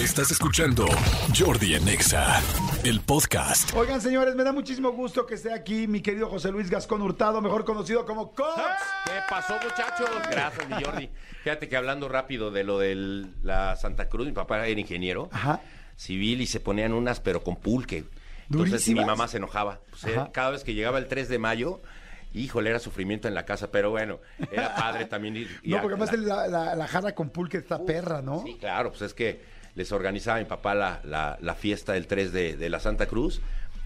Estás escuchando Jordi en Exa, el podcast. Oigan, señores, me da muchísimo gusto que esté aquí mi querido José Luis Gascón Hurtado, mejor conocido como Cox. ¿Qué pasó, muchachos? Gracias, mi Jordi. Fíjate que hablando rápido de lo de la Santa Cruz, mi papá era ingeniero Ajá. civil y se ponían unas, pero con pulque. Entonces ¿Durísimas? mi mamá se enojaba. Pues, eh, cada vez que llegaba el 3 de mayo, híjole, era sufrimiento en la casa, pero bueno, era padre también ir. No, porque además la- la, la, la jarra con pulque está perra, ¿no? Sí, claro, pues es que les organizaba mi papá la, la- la fiesta del 3 de, de la Santa Cruz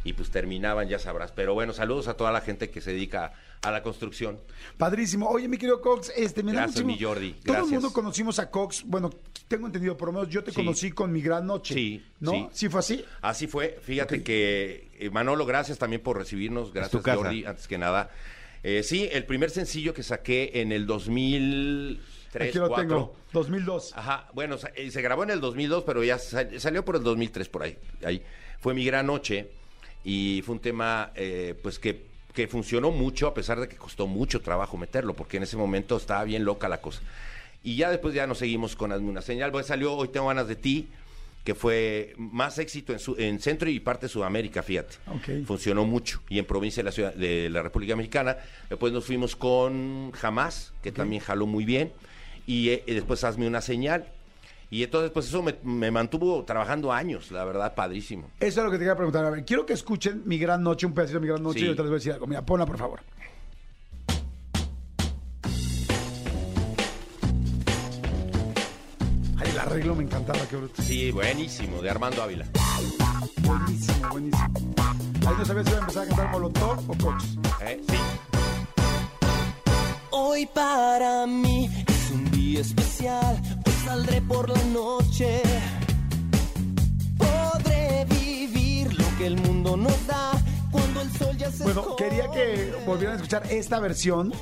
y pues terminaban, ya sabrás. Pero bueno, saludos a toda la gente que se dedica a la construcción. Padrísimo. Oye, mi querido Cox, este, me da Gracias, muchísimo- mi Jordi, Todo el mundo conocimos a Cox. Bueno, tengo entendido, por lo menos yo te Sí. conocí con mi gran noche. Sí, ¿No? sí. ¿Sí fue así? Así fue. Fíjate que, eh, Manolo, gracias también por recibirnos. Gracias, casa. Jordi, antes que nada. Eh, sí, el primer sencillo que saqué en el 2003, Aquí lo 4. tengo. 2002. Ajá, bueno, eh, se grabó en el 2002, pero ya sal- salió por el 2003 por ahí. ahí. Fue mi gran noche y fue un tema eh, pues que, que funcionó mucho a pesar de que costó mucho trabajo meterlo, porque en ese momento estaba bien loca la cosa. Y ya después ya nos seguimos con Hazme una señal. Pues salió Hoy tengo ganas de ti, que fue más éxito en, su- en Centro y parte de Sudamérica, fíjate. Ok. Funcionó mucho. Y en provincia de la, ciudad, de la República Mexicana. Después nos fuimos con Jamás, que también jaló muy bien. Y, eh, y después Hazme una señal. Y entonces, pues eso me, me mantuvo trabajando años, la verdad, padrísimo. Eso es lo que te quería preguntar. A ver, quiero que escuchen mi gran noche, un pedacito de mi gran noche, Sí. y ahorita les voy a decir algo. Mira, ponla, por favor. Arreglo me encantaba, qué bruto. Sí, buenísimo, de Armando Ávila. Buenísimo, buenísimo. Ahí no sabía si iba a empezar a cantar Molotov o Cox. ¿eh? Sí. Hoy para mí es un día especial, pues saldré por la noche. Podré vivir lo que el mundo nos da cuando el sol ya se Bueno, quería que volvieran a escuchar esta versión.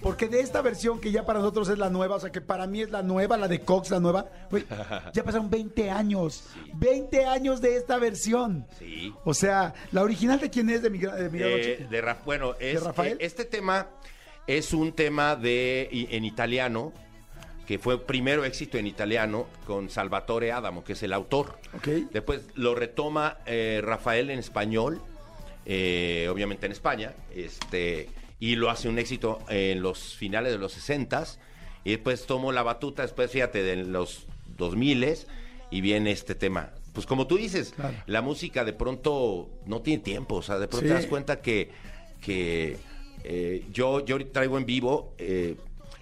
Porque de esta versión que ya para nosotros es la nueva, o sea que para mí es la nueva, la de Cox, la nueva, ya pasaron 20 años. 20 años de esta versión. Sí. O sea, ¿la original de quién es de mi, de mi Eh, de Ra- bueno, es, Rafael? eh, este tema es un tema de en italiano que fue primero éxito en italiano con Salvatore Adamo, que es el autor. Ok. Después lo retoma eh, Rafael en español, eh, obviamente en España, este y lo hace un éxito en los finales de los 60 y después tomó la batuta, después fíjate, de los 2000 y viene este tema. Pues como tú dices, Claro. la música de pronto no tiene tiempo, o sea, de pronto Sí. te das cuenta que, que eh, yo, yo ahorita traigo en vivo, eh,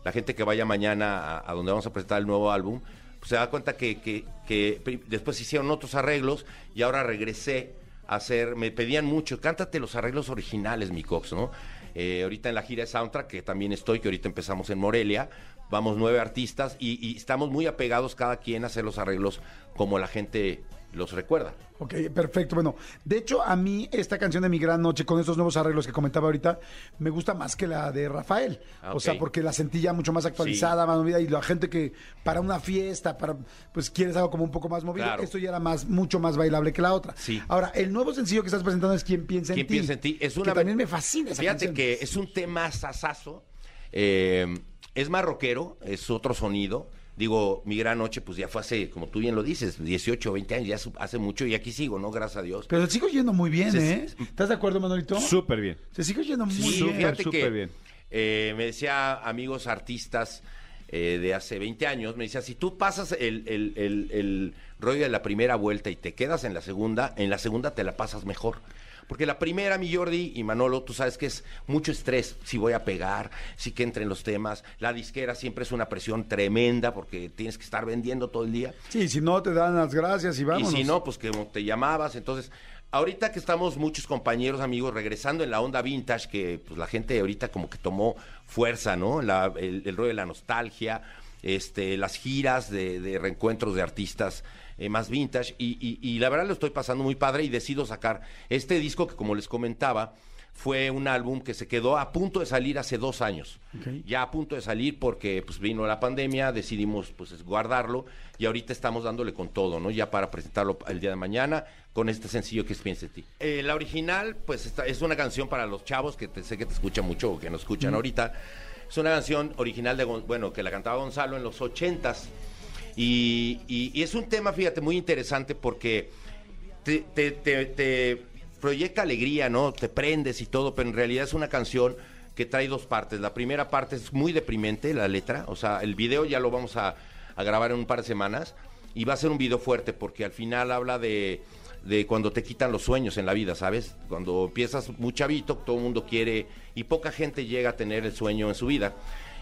la gente que vaya mañana a, a donde vamos a presentar el nuevo álbum, pues se da cuenta que, que- después hicieron otros arreglos y ahora regresé a hacer, me pedían mucho, cántate los arreglos originales, mi Cox, ¿no? Eh, ahorita en la gira de Soundtrack, que también estoy, que ahorita empezamos en Morelia, vamos nueve artistas y, y estamos muy apegados cada quien a hacer los arreglos como la gente los recuerda. Ok, perfecto. Bueno, de hecho, a mí esta canción de Mi Gran Noche, con estos nuevos arreglos que comentaba ahorita, me gusta más que la de Rafael. Ah, O sea, porque la sentí ya mucho más actualizada, más movida, y la gente que para una fiesta, para pues quieres algo como un poco más movido, Claro. esto ya era más, mucho más bailable que la otra. Sí. Ahora, el nuevo sencillo que estás presentando es Quién piensa en ¿Quién ti. piensa en ti? Es que una también me fascina esa Fíjate canción. que es un tema sasazo. eh, es más rockero, es otro sonido. Digo, mi gran noche, pues ya fue hace, como tú bien lo dices, 18 o 20 años, ya hace mucho y aquí sigo, ¿no? Gracias a Dios. Pero se sigue oyendo muy bien, ¿eh? ¿Estás de acuerdo, Manolito? Súper bien. Se sigue oyendo muy Sí, bien. fíjate súper que bien. eh, me decía amigos artistas eh, de hace 20 años, me decía, si tú pasas el, el- el- el rollo de la primera vuelta y te quedas en la segunda, en la segunda te la pasas mejor. Porque la primera, mi Jordi y Manolo, tú sabes que es mucho estrés, si voy a pegar, si que entren los temas. La disquera siempre es una presión tremenda porque tienes que estar vendiendo todo el día. Sí, si no te dan las gracias y vámonos. Y si no, pues que te llamabas. Entonces, ahorita que estamos muchos compañeros, amigos, regresando en la onda vintage, que pues la gente ahorita como que tomó fuerza, ¿no? La- el, el rollo de la nostalgia, este, las giras de, de reencuentros de artistas eh, más vintage. Y, y- y la verdad lo estoy pasando muy padre y decido sacar este disco que, como les comentaba, fue un álbum que se quedó a punto de salir hace dos años. Ya a punto de salir porque pues vino la pandemia, decidimos pues guardarlo y ahorita estamos dándole con todo, ¿no? Ya para presentarlo el día de mañana con este sencillo que es Piensa en ti. Eh, la original pues esta- es una canción para los chavos que te- sé que te escuchan mucho o que nos escuchan ahorita. Es una canción original de, bueno, que la cantaba Gonzalo en los ochentas Y, y- y es un tema, fíjate, muy interesante porque te, te- te- te proyecta alegría, ¿no? Te prendes y todo, pero en realidad es una canción que trae dos partes. La primera parte es muy deprimente, la letra, o sea, el video ya lo vamos a, grabar en un par de semanas y va a ser un video fuerte porque al final habla de, de cuando te quitan los sueños en la vida, ¿sabes? Cuando empiezas muy chavito, todo el mundo quiere y poca gente llega a tener el sueño en su vida.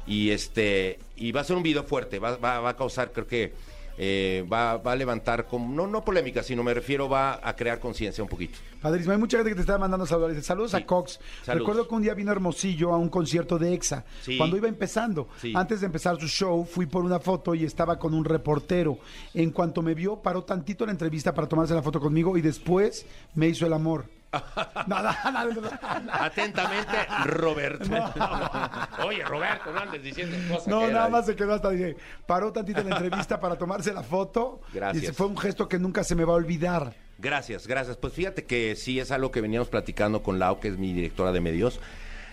Y este y va a ser un video fuerte, va, va- va a causar, creo que eh, va, va a levantar, como, no, no polémica, sino me refiero, va a crear conciencia un poquito. Padrísimo. Hay mucha gente que te está mandando saludos. Saludos Sí. a Cox. Recuerdo que un día vino Hermosillo a un concierto de EXA. Sí. Cuando iba empezando. Sí. Antes de empezar su show, fui por una foto y estaba con un reportero. En cuanto me vio, paró tantito la entrevista para tomarse la foto conmigo y después me hizo el amor. nada, nada, nada. Atentamente, Roberto. Oye, Roberto, no andes diciendo cosas. No, que nada era- más se quedó hasta dije, paró tantito la entrevista para tomarse la foto. Gracias. Y fue un gesto que nunca se me va a olvidar. Gracias, gracias. Pues fíjate que sí es algo que veníamos platicando con Lau, que es mi directora de medios.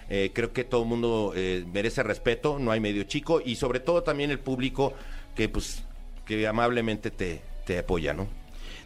Eh, creo que todo el mundo eh, merece respeto, no hay medio chico y sobre todo también el público que pues que amablemente te, te apoya, ¿no?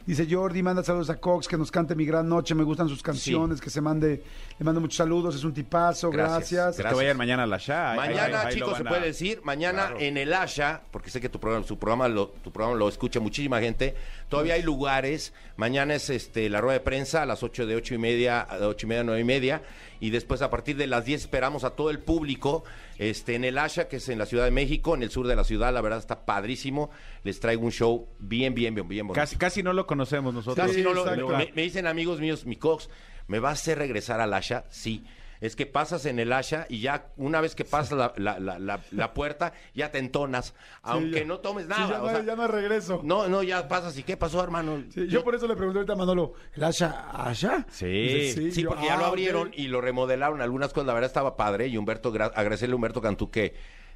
Dice Jordi, manda saludos a Cox, que nos cante Mi Gran Noche, me gustan sus canciones, que se mande, le mando muchos saludos, es un tipazo, Gracias, gracias. gracias. Que vayan mañana a la Sha. ahí- Mañana, ahí- ahí lo chicos, se a- puede decir, mañana Claro. en el Asha, porque sé que tu programa, su programa lo, tu programa lo escucha muchísima gente, todavía hay lugares, mañana es este la rueda de prensa a las 8 de ocho y media, a ocho y media, nueve y media, y después a partir de las 10 esperamos a todo el público este en el Asha, que es en la Ciudad de México, en el sur de la ciudad, la verdad está padrísimo, les traigo un show bien, bien, bien, bien bonito. Casi, casi no lo conocemos nosotros. Casi no lo- me, me dicen amigos míos, mi Cox, ¿me va a hacer regresar al Asha? Sí. Es que pasas en el Asha y ya una vez que pasas la, la- la- la- la puerta, ya te entonas, aunque no tomes Sí, nada. ya, no, sea, ya no regreso. no, no, ya pasas y ¿qué pasó, hermano? Sí, yo por eso le pregunté ahorita a Manolo, ¿el Asha? ¿Asha? Sí. Dice, Sí, yo, porque ya lo ah, abrieron ok. y lo remodelaron algunas cosas, la verdad estaba padre y Humberto, gra- agradecerle a Humberto Cantú que,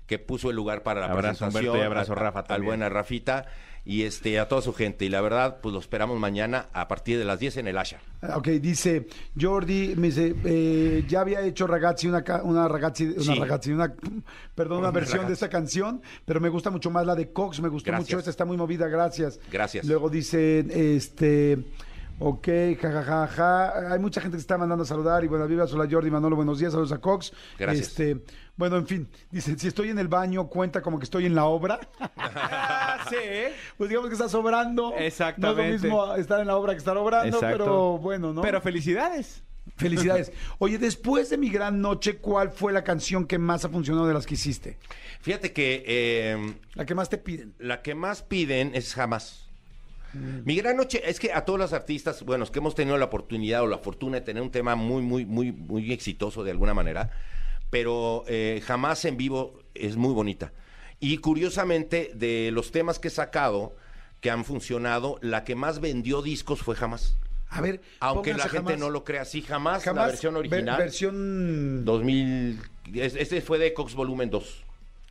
que puso el lugar para la Abrazo, presentación. Humberto, y abrazo, Rafa, Al también. buen Rafita y este a toda su gente y la verdad pues lo esperamos mañana a partir de las 10 en el Asha. Ah, Ok, dice Jordi, me dice, eh, ya había hecho ragazzi, una, una ragazzi, una Sí. ragazzi, una, perdón, una versión de esta canción, pero me gusta mucho más la de Cox, me gustó Gracias. mucho esta, está muy movida, gracias. Gracias. Luego dice, este, ok, jajajaja, ja, ja. hay mucha gente que se está mandando a saludar y buenas vibras, hola Jordi, Manolo, buenos días, saludos a Cox. Gracias. Este, bueno, en fin, dice, si estoy en el baño, cuenta como que estoy en la obra. Ah, sí. Pues digamos que está sobrando. Exactamente. No es lo mismo estar en la obra que estar obrando, Exacto. pero bueno, ¿no? Pero felicidades. Felicidades. Oye, después de mi gran noche, ¿cuál fue la canción que más ha funcionado de las que hiciste? Fíjate que eh, La que más te piden. la que más piden es jamás. Mm. Mi gran noche es que a todos los artistas, bueno, que hemos tenido la oportunidad o la fortuna de tener un tema muy, muy, muy, muy exitoso de alguna manera, pero eh, jamás en vivo es muy bonita. Y curiosamente, de los temas que he sacado que han funcionado, la que más vendió discos fue jamás. A ver, Aunque la gente jamás. no lo crea así, jamás, Jamás, la versión ver- original. versión... 2000, es- este fue de Cox Volumen 2.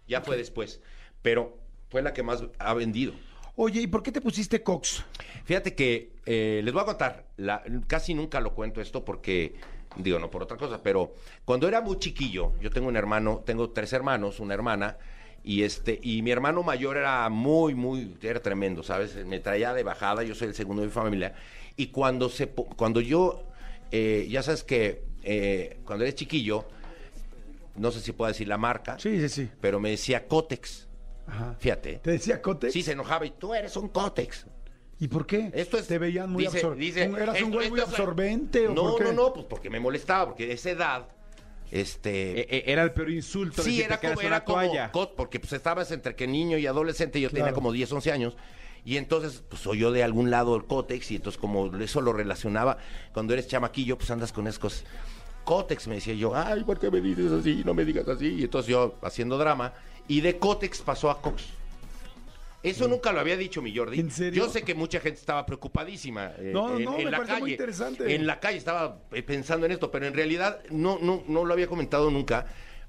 Ya fue después. Pero fue la que más ha vendido. Oye, ¿y por qué te pusiste Cox? Fíjate que eh, les voy a contar, la- casi nunca lo cuento esto porque, digo, no por otra cosa, pero cuando era muy chiquillo, yo tengo un hermano, tengo tres hermanos, una hermana, y este, y mi hermano mayor era muy, muy, era tremendo, ¿sabes? Me traía de bajada, yo soy el segundo de mi familia, y cuando se, cuando yo, eh, ya sabes que eh, cuando eres chiquillo, no sé si puedo decir la marca, Sí, sí, sí. pero me decía Cotex, Ajá. fíjate. ¿Te decía Cotex? Sí, se enojaba y tú eres un Cotex. ¿Y por qué? Esto es, ¿Te veían muy absorbente? ¿Eras un güey muy es- absorbente o No, por qué? no, no, pues porque me molestaba, porque de esa edad, este... E- e- Era el peor insulto. sí, era como, era como porque pues estabas entre que niño y adolescente, yo tenía como 10, 11 años, y entonces, pues soy yo de algún lado del Cotex, y entonces como eso lo relacionaba, cuando eres chamaquillo, pues andas con esas cosas. Cotex me decía yo, ay, ¿por qué me dices así? No me digas así. Y entonces yo haciendo drama, y de Cotex pasó a Cox. Eso nunca lo había dicho mi Jordi. Mm. ¿En serio? Yo sé que mucha gente estaba preocupadísima eh, No, no, en, no, en me la calle. muy interesante. En la calle estaba eh, pensando en esto, pero en realidad no, no, no lo había comentado nunca.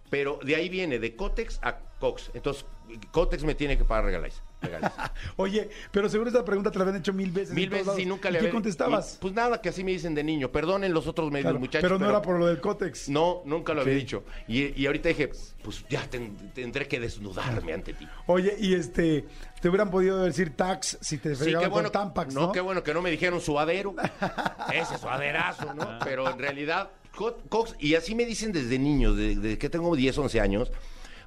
Pero de ahí viene, de Cotex a Cox. Entonces, Cotex me tiene que pagar regaláis. Oye, pero seguro esta pregunta te la habían hecho mil veces. Mil en todos veces lados. y nunca le ¿Y qué contestabas? y, pues nada, que así me dicen de niño. Perdonen los otros medios, Claro, muchachos. pero no era por lo del cótex. No, nunca lo había dicho. Y, y ahorita dije, pues ya ten- tendré que desnudarme ante ti. Oye, y este, te hubieran podido decir tax si te Sí, fregaban qué bueno, con Tampax, no, qué bueno que no me dijeron suadero. Ese suaderazo, ¿no? Pero en realidad, Co- Cox, y así me dicen desde niño, desde, desde que tengo 10, 11 años.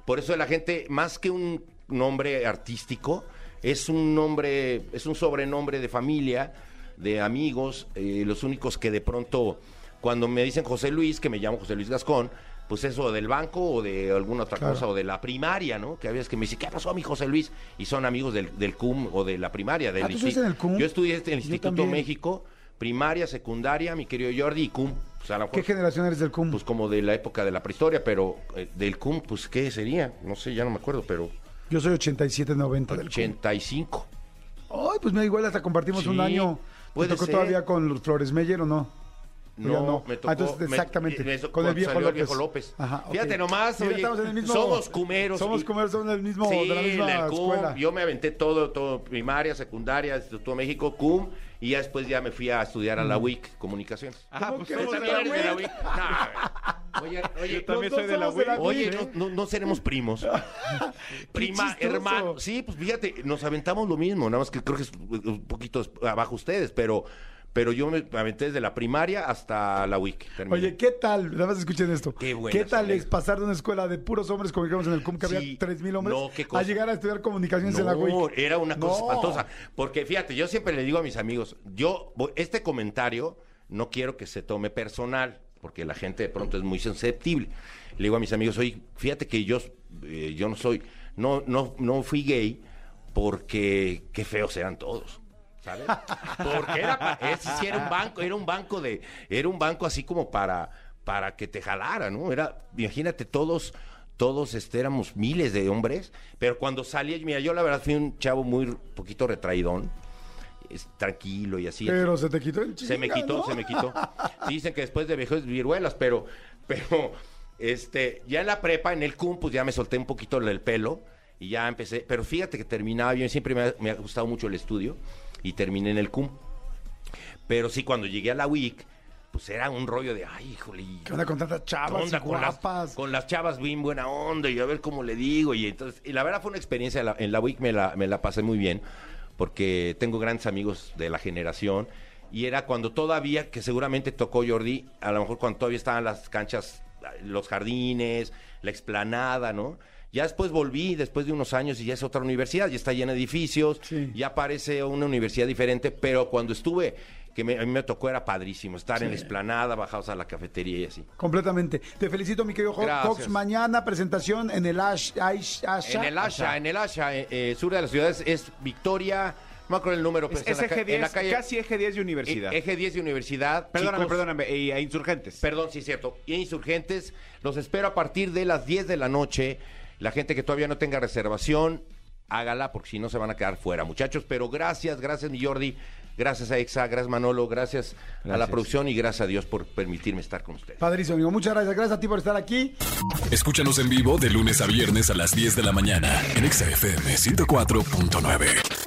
Por eso la gente, más que un nombre artístico, es un nombre, es un sobrenombre de familia, de amigos, eh, los únicos que de pronto, cuando me dicen José Luis, que me llamo José Luis Gascón, pues eso del banco o de alguna otra Claro. cosa o de la primaria, ¿no? Que a veces que me dicen, ¿qué pasó a mi José Luis? Y son amigos del, del CUM o de la primaria. Del Ah, ¿tú estuviste en el CUM? Yo estudié en el Yo Instituto también. México, primaria, secundaria, mi querido Jordi, y CUM. Pues a lo ¿Qué generación eres del CUM? pues como de la época de la prehistoria, pero eh, del CUM, pues ¿qué sería? No sé, ya no me acuerdo, pero Yo soy 87-90 del CUM. 85. Ay, pues mira, igual hasta compartimos Sí, un año. ¿Te tocó ser. todavía con los Flores Meyer o no? No, no. me tocó. Ah, entonces, me- exactamente, me- con el viejo salió López. viejo López. Ajá. Fíjate nomás, oye, estamos en el mismo- somos cumeros. Somos y- cumeros, somos del mismo, Sí, de la misma CUM. escuela. Yo me aventé todo, todo, primaria, secundaria, Instituto México, CUM, y ya después ya me fui a estudiar a la WIC, Comunicaciones. Ah, ¿Cómo pues somos de la. No, oye, oye, Yo también soy de la somos de la WIC. Oye, ¿eh? no, no, no seremos primos. Prima, chistoso. hermano. Sí, pues fíjate, nos aventamos lo mismo, nada más que creo que es un poquito abajo ustedes, pero, pero yo me aventé desde la primaria hasta la WIC. terminé. Oye, ¿qué tal? Nada más escuchen esto. Qué buena ¿Qué tal es pasar de una escuela de puros hombres, como digamos en el CUM, que Sí. había 3.000 hombres, No, qué cosa. a llegar a estudiar comunicaciones en la No, WIC? era una cosa No. espantosa. Porque fíjate, yo siempre le digo a mis amigos, yo, este comentario no quiero que se tome personal, porque la gente de pronto es muy susceptible. Le digo a mis amigos, oye, fíjate que yo, eh, yo no soy, no, no, no fui gay porque qué feos eran todos. ¿Sabes? Porque era, ese sí era un banco, era un banco de, era un banco así como para, para que te jalara, ¿no? Era, imagínate, todos, todos este, éramos miles de hombres, pero cuando salí, mira, yo la verdad fui un chavo muy poquito retraidón, es, tranquilo y así. Pero se te quitó el Se me quitó, ¿no? se me quitó. Sí, dicen que después de viejos viruelas, pero, pero, este, ya en la prepa, en el CUM, pues ya me solté un poquito el pelo y ya empecé. Pero fíjate que terminaba bien, siempre me ha, me ha gustado mucho el estudio y terminé en el CUM. Pero sí, cuando llegué a la WIC, pues era un rollo de, ay, híjole. ¿Qué onda con tantas ¿qué chavas onda y con las, guapas? con las chavas bien buena onda y a ver cómo le digo y entonces y la verdad fue una experiencia en la, en la me la, me la pasé muy bien porque tengo grandes amigos de la generación y era cuando todavía que seguramente tocó Jordi a lo mejor cuando todavía estaban las canchas los jardines la explanada no ya después volví después de unos años y ya es otra universidad ya está llena de edificios Sí. ya parece una universidad diferente pero cuando estuve que me- a mí me tocó era padrísimo estar en la explanada bajados a la cafetería y así Completamente. Te felicito, mi querido Gracias. Cox. Mañana presentación en el Ash, Ash- Asha. En el Asha, en el Asha, eh, eh, sur de la ciudad es, es Victoria, no me acuerdo el número, pero Es, está en, la, ca- SG10, en la calle. casi eje 10 de universidad. eh, Eje 10 de universidad. perdóname, Chicos, perdóname. Y a insurgentes. Perdón, sí, cierto. Y insurgentes, los espero a partir de las 10 de la noche. La gente que todavía no tenga reservación, hágala, porque si no se van a quedar fuera, muchachos. Pero gracias, gracias, mi Jordi. Gracias a Exa, gracias Manolo, gracias, a la producción y gracias a Dios por permitirme estar con ustedes. Padrísimo, amigo. Muchas gracias. Gracias a ti por estar aquí. Escúchanos en vivo de lunes a viernes a las 10 de la mañana en Exa FM 104.9.